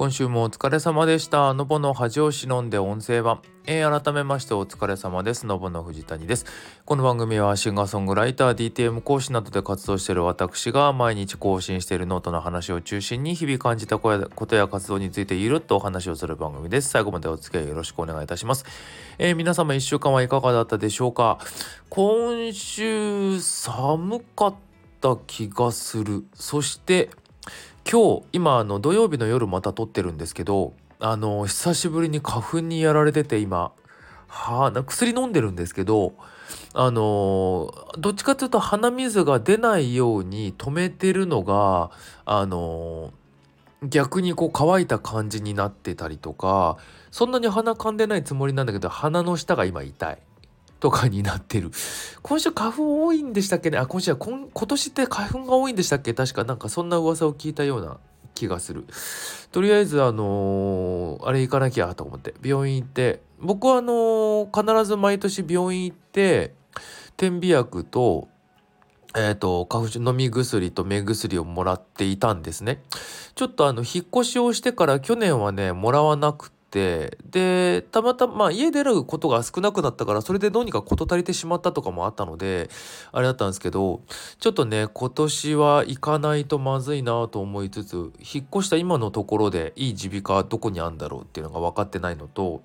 今週もお疲れ様でした。のぼの恥を忍んで音声版。えー、改めましてお疲れ様です。のぼの藤谷です。この番組はシンガーソングライター、DTM 講師などで活動している私が毎日更新しているノートの話を中心に日々感じたことや活動についてゆるっとお話をする番組です。最後までお付き合いよろしくお願いいたします。えー、皆様1週間はいかがだったでしょうか？今週寒かった気がする。そして今日今の土曜日の夜また撮ってるんですけどあの久しぶりに花粉にやられてて今はあ薬飲んでるんですけどあのどっちかというと鼻水が出ないように止めてるのがあの逆にこう乾いた感じになってたりとかそんなに鼻かんでないつもりなんだけど鼻の下が今痛い。とかになってる。今週花粉多いんでしたっけね？あ、今週は今今年って花粉が多いんでしたっけ？確かなんかそんな噂を聞いたような気がする。とりあえずあのー、あれ行かなきゃと思って病院行って僕はあのー、必ず毎年病院行って点鼻薬とえーと、花粉症飲み薬と目薬をもらっていたんですね。ちょっとあの引っ越しをしてから去年はねもらわなくてってでたまたま、まあ、家出ることが少なくなったからそれでどうにか事足りてしまったとかもあったのであれだったんですけどちょっとね今年は行かないとまずいなと思いつつ引っ越した今のところでいい耳鼻科どこにあるんだろうっていうのが分かってないのと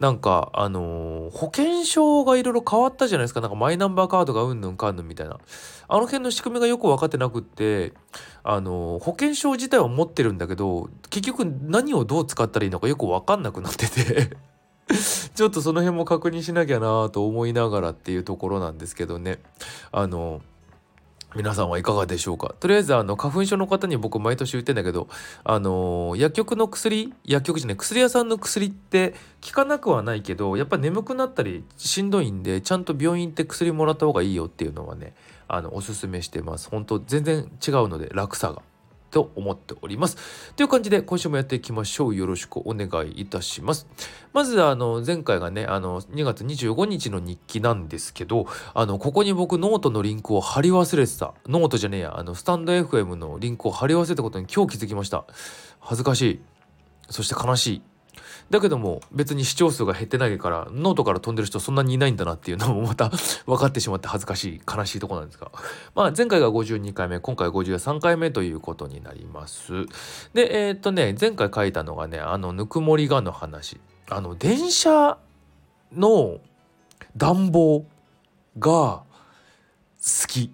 なんかあのー、保険証がいろいろ変わったじゃないですか。なんかマイナンバーカードがうんぬんかんぬんみたいな。あの辺の仕組みがよく分かってなくってあの保険証自体は持ってるんだけど結局何をどう使ったらいいのかよく分かんなくなってて ちょっとその辺も確認しなきゃなと思いながらっていうところなんですけどね。あの皆さんはいかがでしょうか？とりあえずあの花粉症の方に僕毎年言ってんだけどあの薬局の薬薬局じゃない薬屋さんの薬って効かなくはないけどやっぱ眠くなったりしんどいんでちゃんと病院行って薬もらった方がいいよっていうのはねあのおすすめしてます。本当全然違うので楽さがと思っております。という感じで今週もやっていきましょう。よろしくお願いいたします。まずあの前回がねあの2月25日の日記なんですけどあのここに僕ノートのリンクを貼り忘れてた。ノートじゃねえや。あのスタンド FM のリンクを貼り忘れたことに今日気づきました。恥ずかしい。そして悲しい。だけども別に視聴数が減ってないからノートから飛んでる人そんなにいないんだなっていうのもまた 分かってしまって恥ずかしい悲しいとこなんですが。まあ前回が52回目今回53回目ということになります。でえー、っとね前回書いたのがねあのぬくもりがの話。あの電車の暖房が好き。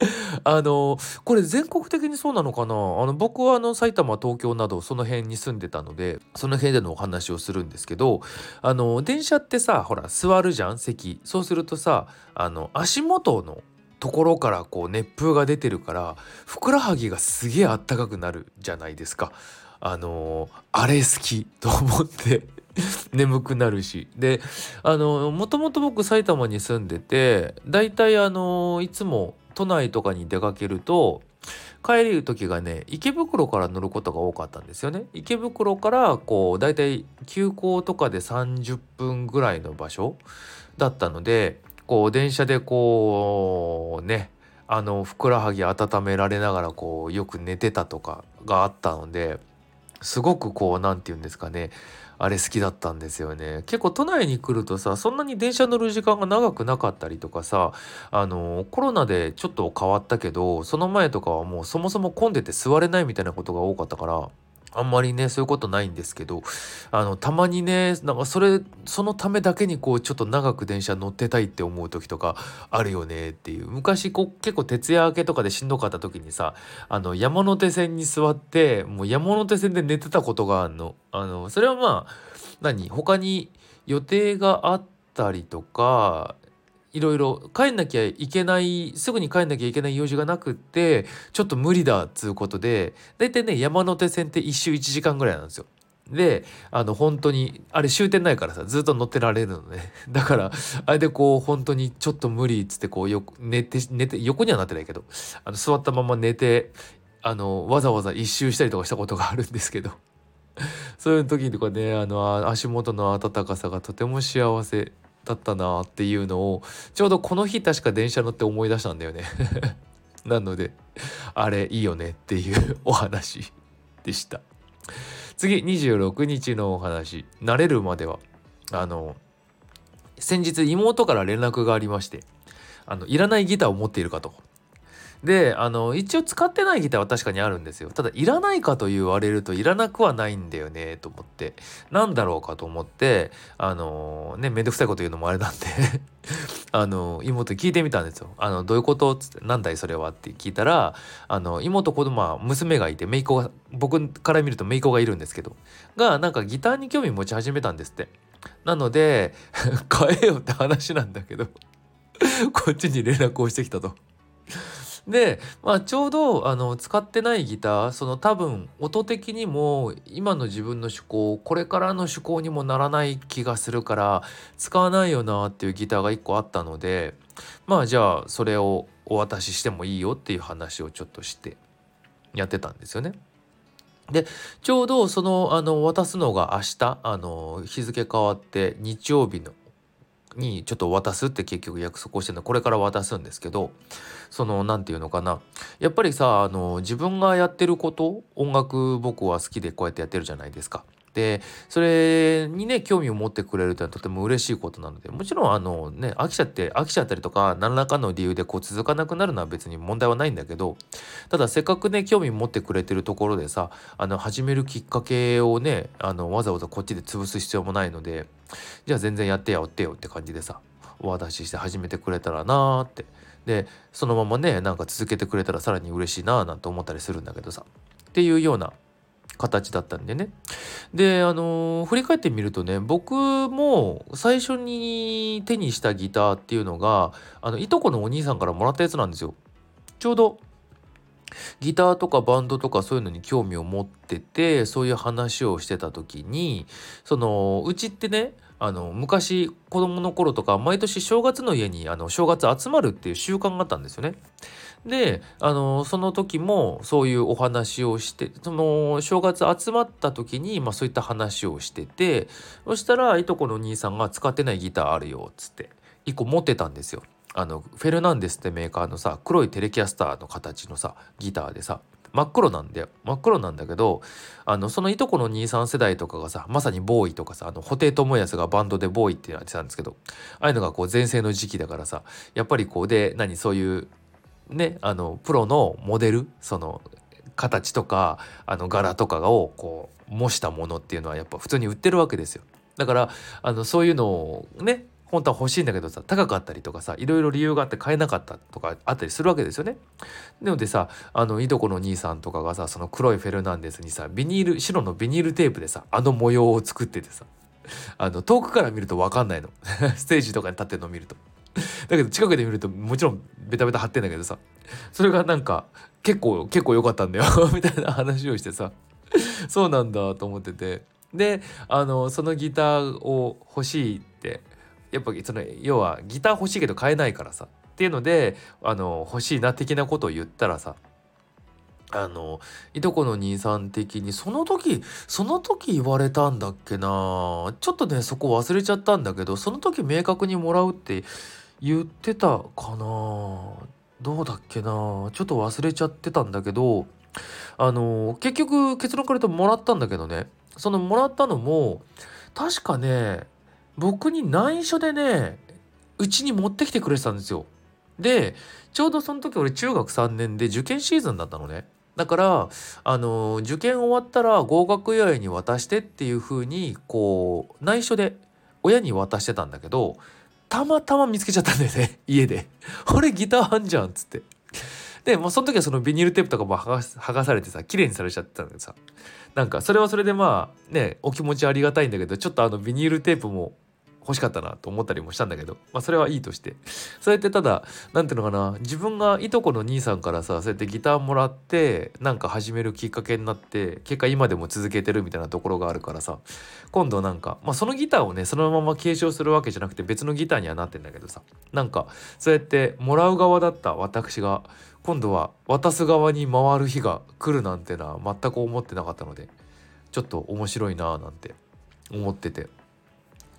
あのこれ全国的にそうなのかな？あの僕はあの埼玉東京などその辺に住んでたのでその辺でのお話をするんですけどあの電車ってさほら座るじゃん？席。そうするとさあの足元のところからこう熱風が出てるからふくらはぎがすげえあったかくなるじゃないですか。あのあれ好きと思って 眠くなるし。であのもともと僕埼玉に住んでてだいたいあのいつも都内とかに出かけると帰る時がね池袋から乗ることが多かったんですよね。池袋からこうだいたい急行とかで30分ぐらいの場所だったのでこう電車でこうねあのふくらはぎ温められながらこうよく寝てたとかがあったのですごくこう何て言うんですかねあれ好きだったんですよね。結構都内に来るとさそんなに電車乗る時間が長くなかったりとかさあのコロナでちょっと変わったけどその前とかはもうそもそも混んでて座れないみたいなことが多かったからあんまりねそういうことないんですけどあのたまにねなんかそれそのためだけにこうちょっと長く電車乗ってたいって思う時とかあるよねっていう昔こう結構徹夜明けとかでしんどかった時にさあの山手線に座ってもう山手線で寝てたことがあるの。あのそれはまあ何？他に予定があったりとかいろいろ帰んなきゃいけないすぐに帰んなきゃいけない用事がなくってちょっと無理だっつうことで大体ね山手線って1周1時間ぐらいなんですよ。であの本当にあれ終点ないからさずっと乗ってられるのね。だからあれでこう本当にちょっと無理っつってこうよ寝て寝て横にはなってないけどあの座ったまま寝てあのわざわざ一周したりとかしたことがあるんですけど。そういう時とかねあの足元の温かさがとても幸せ。だったなっていうのをちょうどこの日確か電車乗って思い出したんだよね。なのであれいいよねっていうお話でした。次26日のお話。慣れるまではあの先日妹から連絡がありましてあのいらないギターを持っているかと。であの一応使ってないギターは確かにあるんですよただいらないかと言われるといらなくはないんだよねと思ってなんだろうかと思ってあのねめんどくさいこと言うのもあれなんで あの妹聞いてみたんですよ。あのどういうこと？っつって「なんだいそれは」って聞いたらあの妹子供は娘がいて姪っ子が僕から見ると姪っ子がいるんですけどがなんかギターに興味持ち始めたんですって。なので 買えよって話なんだけどこっちに連絡をしてきたと。で、まあ、ちょうどあの使ってないギターその多分音的にも今の自分の趣向これからの趣向にもならない気がするから使わないよなっていうギターが1個あったのでまあじゃあそれをお渡ししてもいいよっていう話をちょっとしてやってたんですよね。でちょうどそのあの渡すのが明日あの日付変わって日曜日のにちょっと渡すって結局約束をしてるのこれから渡すんですけどその何て言うのかなやっぱりさあの自分がやってること音楽僕は好きでこうやってやってるじゃないですか。でそれにね興味を持ってくれるってのはとても嬉しいことなのでもちろんあのね飽きちゃって飽きちゃったりとか何らかの理由でこう続かなくなるのは別に問題はないんだけどただせっかくね興味持ってくれてるところでさあの始めるきっかけをねあのわざわざこっちで潰す必要もないのでじゃあ全然やってやってよって感じでさお渡しして始めてくれたらなーって。でそのままねなんか続けてくれたらさらに嬉しいなーなんて思ったりするんだけどさっていうような形だったんでね。で、あのー、振り返ってみるとね、僕も最初に手にしたギターっていうのが、あの、いとこのお兄さんからもらったやつなんですよ。ちょうど、ギターとかバンドとかそういうのに興味を持ってて、そういう話をしてた時に、その、うちってね、あの昔子供の頃とか毎年正月の家にあの正月集まるっていう習慣があったんですよね。であのその時もそういうお話をしてその正月集まった時に、まあ、そういった話をしててそしたらいとこの兄さんが使ってないギターあるよっつって1個持ってたんですよ。あのフェルナンデスってメーカーのさ黒いテレキャスターの形のさギターでさ真っ黒なんだよ真っ黒なんだけどあのそのいとこの兄さん世代とかがさまさにボーイとかさあの布袋寅泰がバンドでボーイってやってたんですけどああいうのがこう全盛の時期だからさやっぱりこうで何そういうねあのプロのモデルその形とかあの柄とかをこう模したものっていうのはやっぱ普通に売ってるわけですよ。だからあのそういうのをね本当は欲しいんだけどさ高かったりとかさいろいろ理由があって買えなかったとかあったりするわけですよね。なのでさあのいとこの兄さんとかがさその黒いフェルナンデスにさビニール白のビニールテープでさあの模様を作っててさあの遠くから見ると分かんないの ステージとかに立ってるのを見ると。だけど近くで見るともちろんベタベタ貼ってんだけどさそれがなんか結構結構良かったんだよ みたいな話をしてさそうなんだと思ってて。であのそのギターを欲しいってやっぱその要はギター欲しいけど買えないからさっていうのであの欲しいな的なことを言ったらさあのいとこの兄さん的にその時その時言われたんだっけなちょっとねそこ忘れちゃったんだけどその時明確にもらうって言ってたかなどうだっけなちょっと忘れちゃってたんだけどあの結局結論から言うともらったんだけどねそのもらったのも確かね僕に内緒でねうちに持ってきてくれてたんですよ。でちょうどその時俺中学3年で受験シーズンだったのね。だからあの受験終わったら合格祝いに渡してっていう風にこう内緒で親に渡してたんだけどたまたま見つけちゃったんだよね 家で「俺ギターあんじゃん」っつって。でもうその時はそのビニールテープとかも剥がされてさ綺麗にされちゃってたんだけどさ。なんかそれはそれでまあねお気持ちありがたいんだけどちょっとあのビニールテープも欲しかったなと思ったりもしたんだけど、まあ、それはいいとしてそうやってただ何ていうのかな自分がいとこの兄さんからさそうやってギターもらってなんか始めるきっかけになって結果今でも続けてるみたいなところがあるからさ今度なんか、まあ、そのギターをねそのまま継承するわけじゃなくて別のギターにはなってんだけどさなんかそうやってもらう側だった私が今度は渡す側に回る日が来るなんてのは全く思ってなかったのでちょっと面白いなーなんて思ってて。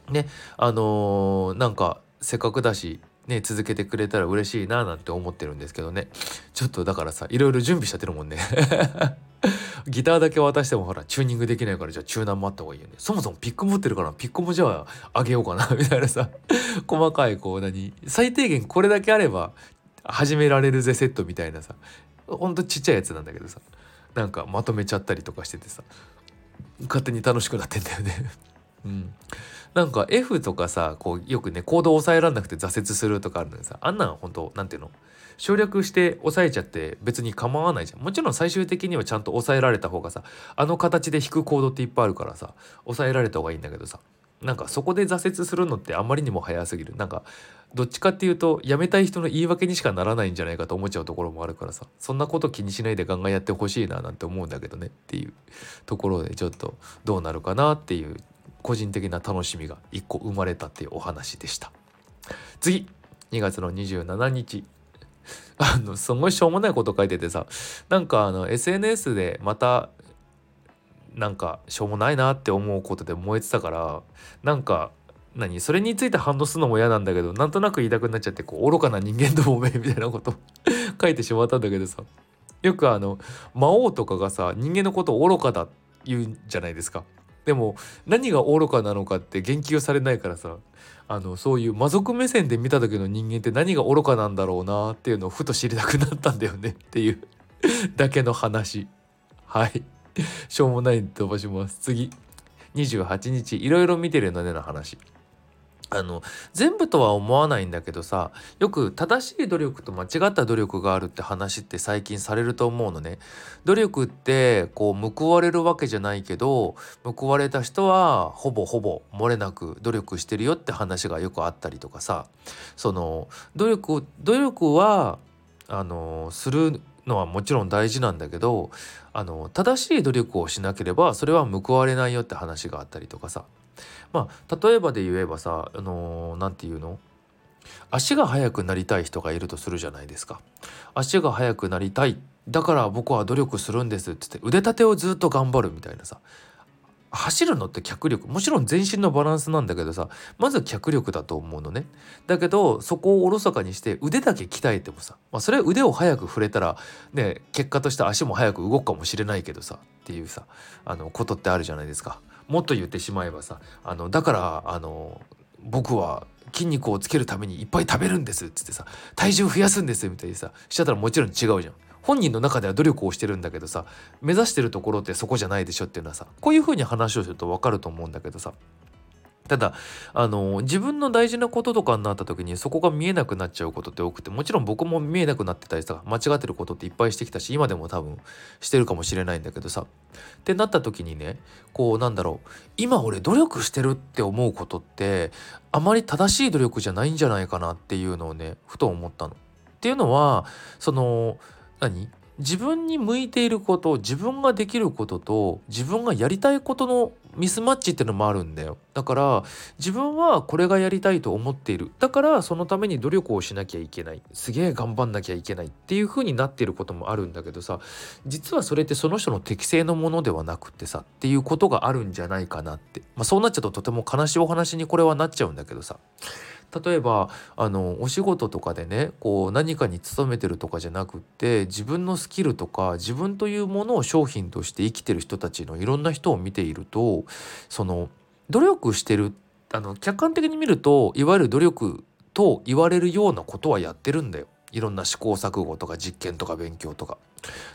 ねあのー、なんかせっかくだしね続けてくれたら嬉しいななんて思ってるんですけどね。ちょっとだからさいろいろ準備しちゃってるもんね。ギターだけ渡してもほらチューニングできないからじゃあチューナーもあった方がいいよね。そもそもピック持ってるからピックもじゃああげようかなみたいなさ。細かいこう何最低限これだけあれば始められるぜセットみたいなさ。ほんとちっちゃいやつなんだけどさ。なんかまとめちゃったりとかしててさ。勝手に楽しくなってんだよね。うん。なんか F とかさこうよくねコードを抑えられなくて挫折するとかあるのにさあんなん本当なんていうの？省略して抑えちゃって別に構わないじゃん。もちろん最終的にはちゃんと抑えられた方がさあの形で弾くコードっていっぱいあるからさ抑えられた方がいいんだけどさなんかそこで挫折するのってあまりにも早すぎる。なんかどっちかっていうとやめたい人の言い訳にしかならないんじゃないかと思っちゃうところもあるからさそんなこと気にしないでガンガンやってほしいななんて思うんだけどねっていうところでちょっとどうなるかなっていう個人的な楽しみが1個生まれたっていうお話でした。次2月の27日。あのすごいしょうもないこと書いててさなんかあの SNS でまたなんかしょうもないなって思うことで燃えてたからなんか何それについて反応するのも嫌なんだけどなんとなく言いたくなっちゃってこう愚かな人間どもめみたいなこと 書いてしまったんだけどさ。よくあの魔王とかがさ人間のことを愚かだ言うんじゃないですか。でも何が愚かなのかって言及されないからさ。あのそういう魔族目線で見た時の人間って何が愚かなんだろうなっていうのをふと知りたくなったんだよねっていう。だけの話。はい。しょうもないんで飛ばします。次。28日。いろいろ見てるのねの話。あの全部とは思わないんだけどさよく正しい努力と間違った努力があるって話って最近されると思うのね。努力ってこう報われるわけじゃないけど報われた人はほぼほぼ漏れなく努力してるよって話がよくあったりとかさその努力努力はあのするのはもちろん大事なんだけどあの正しい努力をしなければそれは報われないよって話があったりとかさまあ例えばで言えばさあの何、て言うの？足が速くなりたい人がいるとするじゃないですか。足が速くなりたい。だから僕は努力するんですって言って腕立てをずっと頑張るみたいなさ。走るのって脚力。もちろん全身のバランスなんだけどさまず脚力だと思うのね。だけどそこをおろそかにして腕だけ鍛えてもさ、まあ、それは腕を早く触れたらね結果として足も速く動くかもしれないけどさっていうさあのことってあるじゃないですか。もっと言ってしまえばさあのだからあの僕は筋肉をつけるためにいっぱい食べるんですっつってさ体重増やすんですみたいにさしちゃったらもちろん違うじゃん。本人の中では努力をしてるんだけどさ目指してるところってそこじゃないでしょっていうのはさこういうふうに話をすると分かると思うんだけどさただあの自分の大事なこととかになった時にそこが見えなくなっちゃうことって多くてもちろん僕も見えなくなってたりさ間違ってることっていっぱいしてきたし今でも多分してるかもしれないんだけどさってなった時にねこうなんだろう今俺努力してるって思うことってあまり正しい努力じゃないんじゃないかなっていうのをねふと思ったの。っていうのはその何？自分に向いていること自分ができることと自分がやりたいことのミスマッチってのもあるんだよ。だから自分はこれがやりたいと思っている。だからそのために努力をしなきゃいけない。すげえ頑張んなきゃいけないっていう風になっていることもあるんだけどさ実はそれってその人の適性のものではなくてさっていうことがあるんじゃないかなって。まあそうなっちゃうととても悲しいお話にこれはなっちゃうんだけどさ。例えばあのお仕事とかでねこう何かに勤めてるとかじゃなくって自分のスキルとか自分というものを商品として生きてる人たちのいろんな人を見ているとその努力してるあの客観的に見るといわゆる努力と言われるようなことはやってるんだよ。いろんな試行錯誤とか実験とか勉強とか。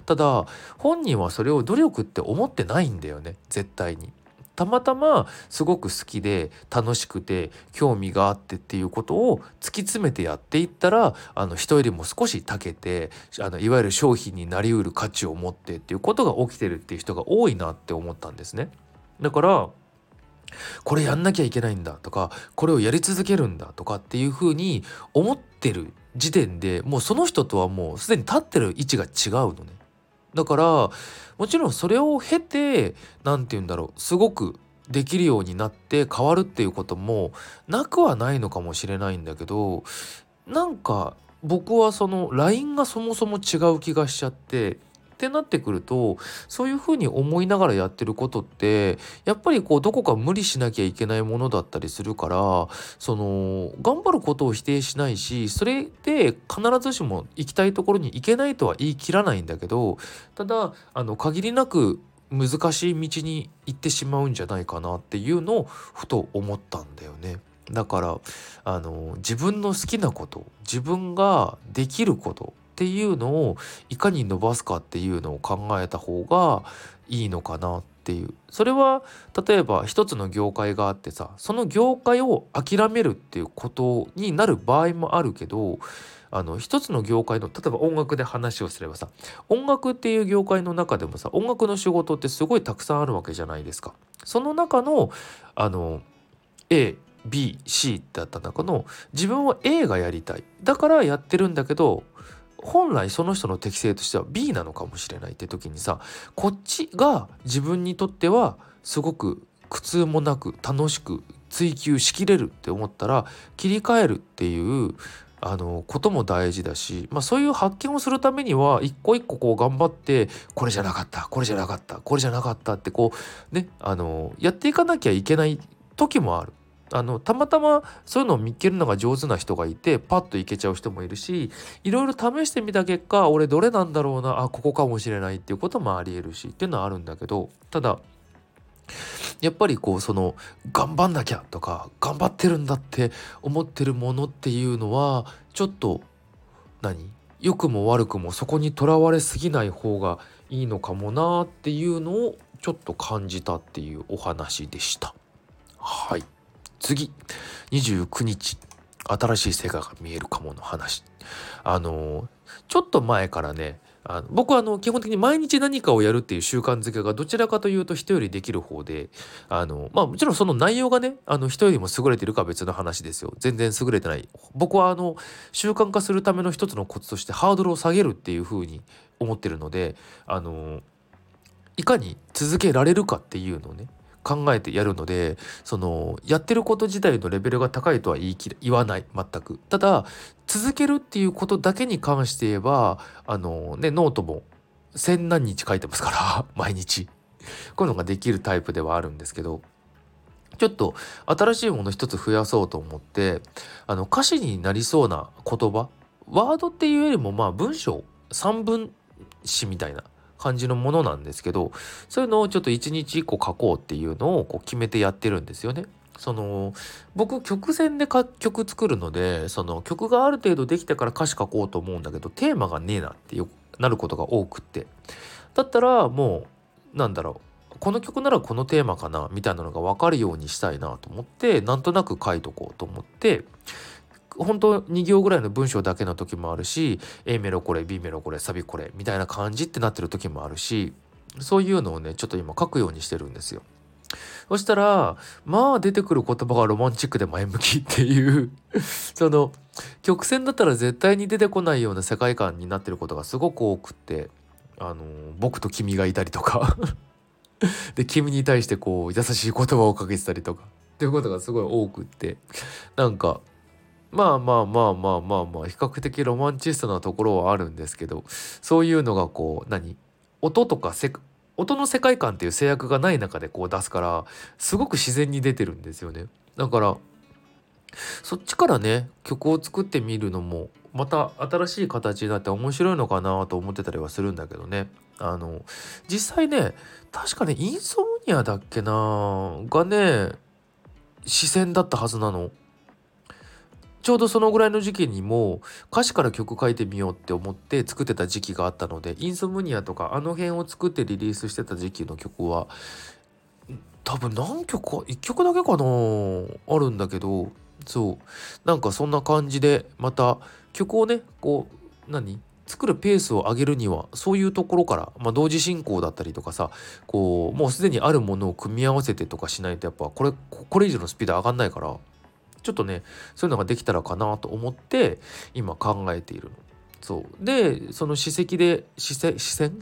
ただ本人はそれを努力って思ってないんだよね絶対に。たまたますごく好きで楽しくて興味があってっていうことを突き詰めてやっていったらあの人よりも少し長けてあのいわゆる商品になりうる価値を持ってっていうことが起きてるっていう人が多いなって思ったんですね。だからこれやんなきゃいけないんだとかこれをやり続けるんだとかっていうふうに思ってる時点でもうその人とはもうすでに立ってる位置が違うのね。だからもちろんそれを経て何て言うんだろうすごくできるようになって変わるっていうこともなくはないのかもしれないんだけどなんか僕はその LINE がそもそも違う気がしちゃってってなってくるとそういうふうに思いながらやってることってやっぱりこうどこか無理しなきゃいけないものだったりするからその頑張ることを否定しないしそれで必ずしも行きたいところに行けないとは言い切らないんだけどただあの限りなく難しい道に行ってしまうんじゃないかなっていうのをふと思ったんだよね。だからあの自分の好きなこと自分ができることっていうのをいかに伸ばすかっていうのを考えた方がいいのかなっていうそれは例えば一つの業界があってさその業界を諦めるっていうことになる場合もあるけどあの一つの業界の例えば音楽で話をすればさ音楽っていう業界の中でもさ音楽の仕事ってすごいたくさんあるわけじゃないですか。その中のあの A BC だった中の自分は A がやりたいだからやってるんだけど本来その人の適性としては B なのかもしれないって時にさこっちが自分にとってはすごく苦痛もなく楽しく追求しきれるって思ったら切り替えるっていうあのことも大事だし、まあ、そういう発見をするためには一個一個こう頑張ってこれじゃなかったこれじゃなかったこれじゃなかったってこうねあのやっていかなきゃいけない時もある。あのたまたまそういうのを見つけるのが上手な人がいてパッといけちゃう人もいるしいろいろ試してみた結果俺どれなんだろうなあここかもしれないっていうこともありえるしっていうのはあるんだけどただやっぱりこうその頑張んなきゃとか頑張ってるんだって思ってるものっていうのはちょっと何良くも悪くもそこにとらわれすぎない方がいいのかもなっていうのをちょっと感じたっていうお話でした。はい次。29日。新しい世界が見えるかもの話。あのちょっと前からねあの僕はあの基本的に毎日何かをやるっていう習慣づけがどちらかというと人よりできる方であのまあもちろんその内容がねあの人よりも優れてるかは別の話ですよ。全然優れてない。僕はあの習慣化するための一つのコツとしてハードルを下げるっていうふうに思ってるのであのいかに続けられるかっていうのをね考えてやるのでそのやってること自体のレベルが高いとは言い切言わない。全く。ただ続けるっていうことだけに関して言えばあのねノートも千何日書いてますから 毎日。こういうのができるタイプではあるんですけどちょっと新しいもの一つ増やそうと思ってあの歌詞になりそうな言葉ワードっていうよりもまあ文章三分詞みたいな感じのものなんですけどそういうのをちょっと一日一個書こうっていうのをこう決めてやってるんですよね。その僕曲線で曲作るのでその曲がある程度できてから歌詞書こうと思うんだけどテーマがねえなってよなることが多くってだったらもうなんだろうこの曲ならこのテーマかなみたいなのが分かるようにしたいなと思ってなんとなく書いとこうと思って本当2行ぐらいの文章だけの時もあるし A メロこれ B メロこれサビこれみたいな感じってなってる時もあるしそういうのをねちょっと今書くようにしてるんですよ。そしたらまあ出てくる言葉がロマンチックで前向きっていう その曲線だったら絶対に出てこないような世界観になってることがすごく多くってあの僕と君がいたりとか。で君に対してこう優しい言葉をかけてたりとか。っていうことがすごい多くって。なんかまあまあまあまあまあまあ比較的ロマンチストなところはあるんですけどそういうのがこう何？音とかせ音の世界観っていう制約がない中でこう出すからすごく自然に出てるんですよね。だからそっちからね曲を作ってみるのもまた新しい形になって面白いのかなと思ってたりはするんだけどね。あの実際ね確かねインソムニアだっけながね視線だったはずなの。ちょうどそのぐらいの時期にも歌詞から曲書いてみようって思って作ってた時期があったのでインソムニアとかあの辺を作ってリリースしてた時期の曲は多分何曲か1曲だけかなあるんだけどそう。なんかそんな感じでまた曲をねこう何作るペースを上げるにはそういうところから、まあ、同時進行だったりとかさこうもうすでにあるものを組み合わせてとかしないとやっぱこれこれ以上のスピード上がんないからちょっとねそういうのができたらかなと思って今考えているの。そう。でその史跡で史跡史跡？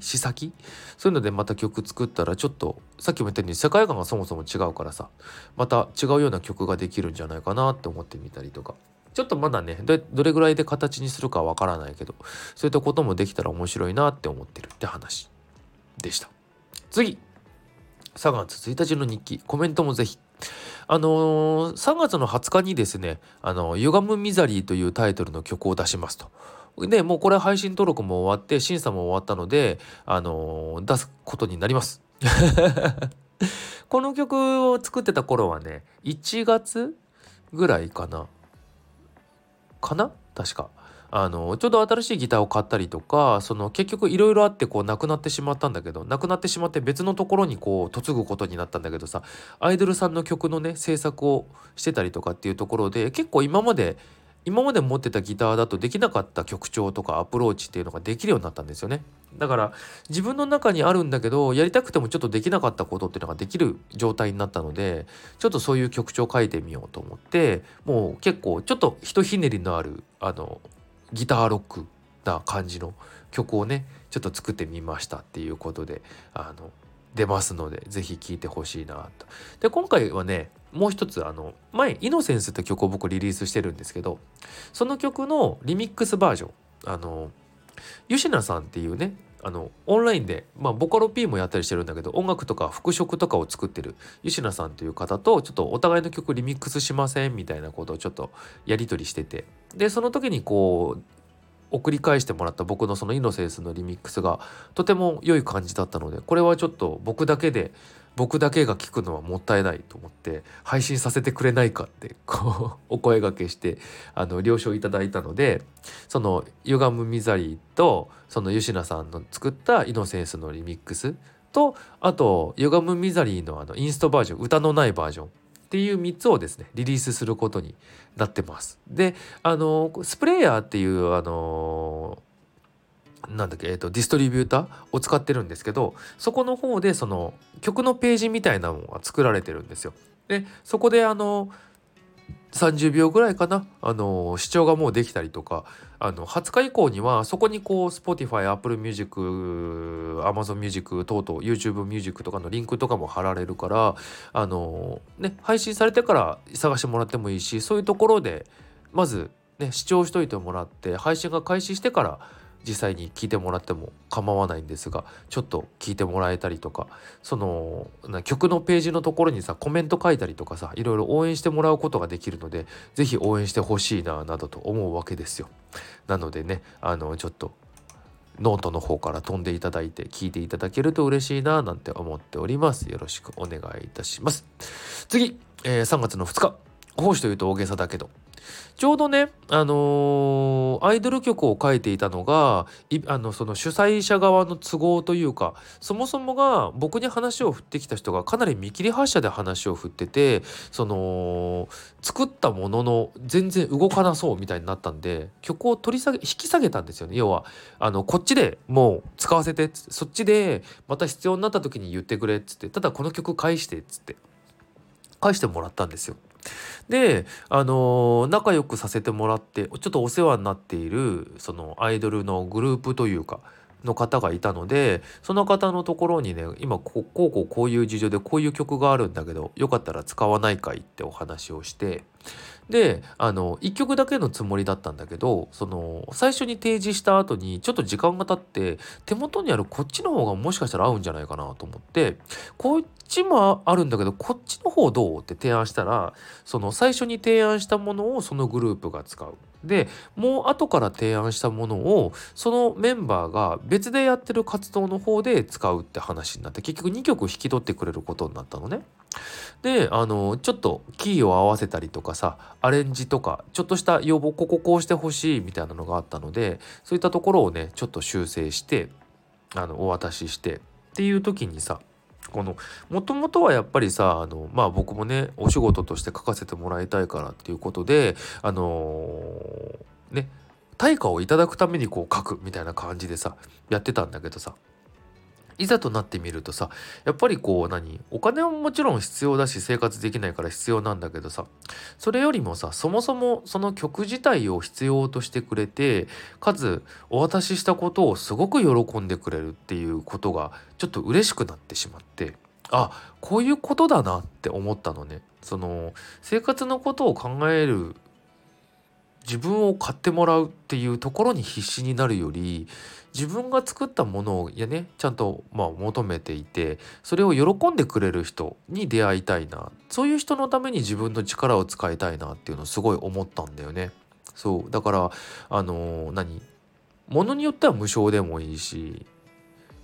史先？そういうのでまた曲作ったらちょっとさっきも言ったように世界観がそもそも違うからさまた違うような曲ができるんじゃないかなって思ってみたりとか。ちょっとまだねどれぐらいで形にするかわからないけどそういったこともできたら面白いなって思ってるって話でした。次。3月1日の日記。コメントもぜひあのー、3月の20日にですね「あの歪むミザリー」というタイトルの曲を出しますと。でもうこれ配信登録も終わって審査も終わったので、あのー、出すことになります。この曲を作ってた頃はね1月ぐらいかなかな？確か。あのちょうど新しいギターを買ったりとかその結局いろいろあってこうなくなってしまったんだけどなくなってしまって別のところにこう嫁ぐことになったんだけどさアイドルさんの曲のね制作をしてたりとかっていうところで結構今まで今まで持ってたギターだとできなかった曲調とかアプローチっていうのができるようになったんですよね。だから自分の中にあるんだけどやりたくてもちょっとできなかったことっていうのができる状態になったのでちょっとそういう曲調書いてみようと思ってもう結構ちょっとひとひねりのあるあのギターロックな感じの曲をねちょっと作ってみましたっていうことであの出ますので是非聴いてほしいなと。で今回はねもう一つあの前「イノセンス」って曲を僕リリースしてるんですけどその曲のリミックスバージョンあのユシナさんっていうねあのオンラインで、まあ、ボカロ P もやったりしてるんだけど音楽とか服飾とかを作ってるユシナさんという方とちょっとお互いの曲リミックスしませんみたいなことをちょっとやり取りしてて。でその時にこう送り返してもらった僕のそのイノセンスのリミックスがとても良い感じだったのでこれはちょっと僕だけで僕だけが聞くのはもったいないと思って配信させてくれないかってこう お声がけしてあの了承いただいたのでその「歪むミザリー」とそのユシナさんの作ったイノセンスのリミックスとあと「歪むミザリー」のあのインストバージョン歌のないバージョンっていう3つをですねリリースすることになってます。であのスプレーヤーっていうあのなんだっけ、えーと、ディストリビューター？を使ってるんですけどそこの方でその曲のページみたいなものが作られてるんですよ。でそこであの30秒ぐらいかな？あの視聴がもうできたりとかあの20日以降にはそこにこう Spotify、Apple Music、Amazon Music 等々 YouTube Music とかのリンクとかも貼られるからあのね配信されてから探してもらってもいいしそういうところでまずね視聴しといてもらって配信が開始してから実際に聞いてもらっても構わないんですがちょっと聞いてもらえたりとかその曲のページのところにさコメント書いたりとかさいろいろ応援してもらうことができるので是非応援してほしいななどと思うわけですよ。なのでねあのちょっとノートの方から飛んでいただいて聞いていただけると嬉しいななんて思っております。よろしくお願いいたします。次、えー、3月の2日奉仕というと大げさだけどちょうどね、あのー、アイドル曲を書いていたのがあのその主催者側の都合というかそもそもが僕に話を振ってきた人がかなり見切り発車で話を振っててその作ったものの全然動かなそうみたいになったんで曲を取り下げ引き下げたんですよね要はあのこっちでもう使わせてそっちでまた必要になった時に言ってくれっつってただこの曲返してっつって返してもらったんですよ。であの仲良くさせてもらってちょっとお世話になっているそのアイドルのグループというかの方がいたのでその方のところにね今こうこうこういう事情でこういう曲があるんだけどよかったら使わないかいってお話をしてであの1曲だけのつもりだったんだけどその最初に提示した後にちょっと時間が経って手元にあるこっちの方がもしかしたら合うんじゃないかなと思ってこっちもあるんだけどこっちの方どうって提案したらその最初に提案したものをそのグループが使う。でもう後から提案したものをそのメンバーが別でやってる活動の方で使うって話になって結局2曲引き取ってくれることになったのね。であのちょっとキーを合わせたりとかさアレンジとかちょっとした要望こここうしてほしいみたいなのがあったのでそういったところをねちょっと修正してあのお渡ししてっていう時にさこのもともとはやっぱりさあのまあ僕もねお仕事として書かせてもらいたいからっていうことであのー、ね対価をいただくためにこう書くみたいな感じでさやってたんだけどさいざとなってみるとさやっぱりこう何お金はもちろん必要だし生活できないから必要なんだけどさそれよりもさそもそもその曲自体を必要としてくれてかつお渡ししたことをすごく喜んでくれるっていうことがちょっと嬉しくなってしまってあこういうことだなって思ったのね。その生活のことを考える自分を買ってもらうっていうところに必死になるより自分が作ったものをやねちゃんとまあ求めていてそれを喜んでくれる人に出会いたいなそういう人のために自分の力を使いたいなっていうのをすごい思ったんだよね。そうだからあのー、何？ものによっては無償でもいいし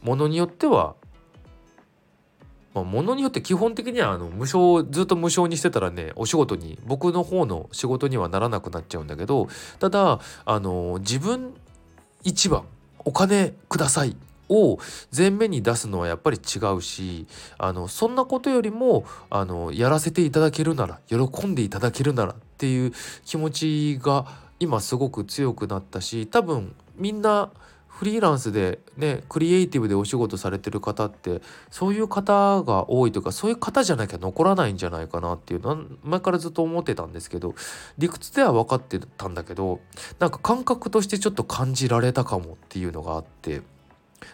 ものによってはまあ、物によって基本的にはあの無償ずっと無償にしてたらねお仕事に僕の方の仕事にはならなくなっちゃうんだけどただあの自分一番お金くださいを前面に出すのはやっぱり違うしあのそんなことよりもあのやらせていただけるなら喜んでいただけるならっていう気持ちが今すごく強くなったし多分みんなフリーランスでねクリエイティブでお仕事されてる方ってそういう方が多いというかそういう方じゃなきゃ残らないんじゃないかなっていうのは前からずっと思ってたんですけど理屈では分かってたんだけどなんか感覚としてちょっと感じられたかもっていうのがあって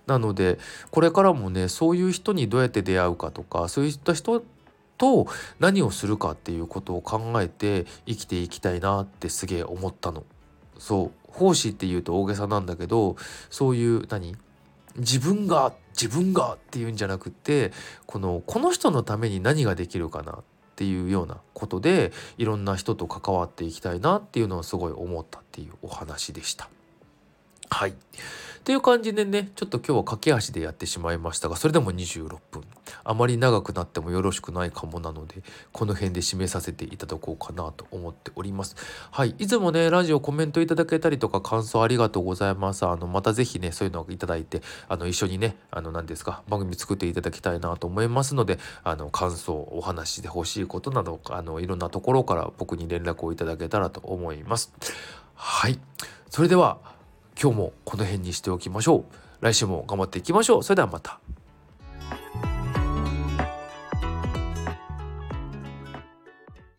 なのでこれからもねそういう人にどうやって出会うかとかそういった人と何をするかっていうことを考えて生きていきたいなってすげえ思ったの。そう奉仕っていうと大げさなんだけどそういう何？自分が自分がっていうんじゃなくってこのこの人のために何ができるかなっていうようなことでいろんな人と関わっていきたいなっていうのはすごい思ったっていうお話でした。はい。っていう感じでねちょっと今日は駆け足でやってしまいましたがそれでも26分。あまり長くなってもよろしくないかもなのでこの辺で締めさせていただこうかなと思っております。はい。いつもねラジオコメントいただけたりとか感想ありがとうございます。あのまた是非ねそういうのをいただいてあの一緒にねあの何ですか番組作っていただきたいなと思いますのであの感想お話しで欲しいことなどあのいろんなところから僕に連絡をいただけたらと思います。はい。それでは今日もこの辺にしておきましょう。来週も頑張っていきましょう。それではまた。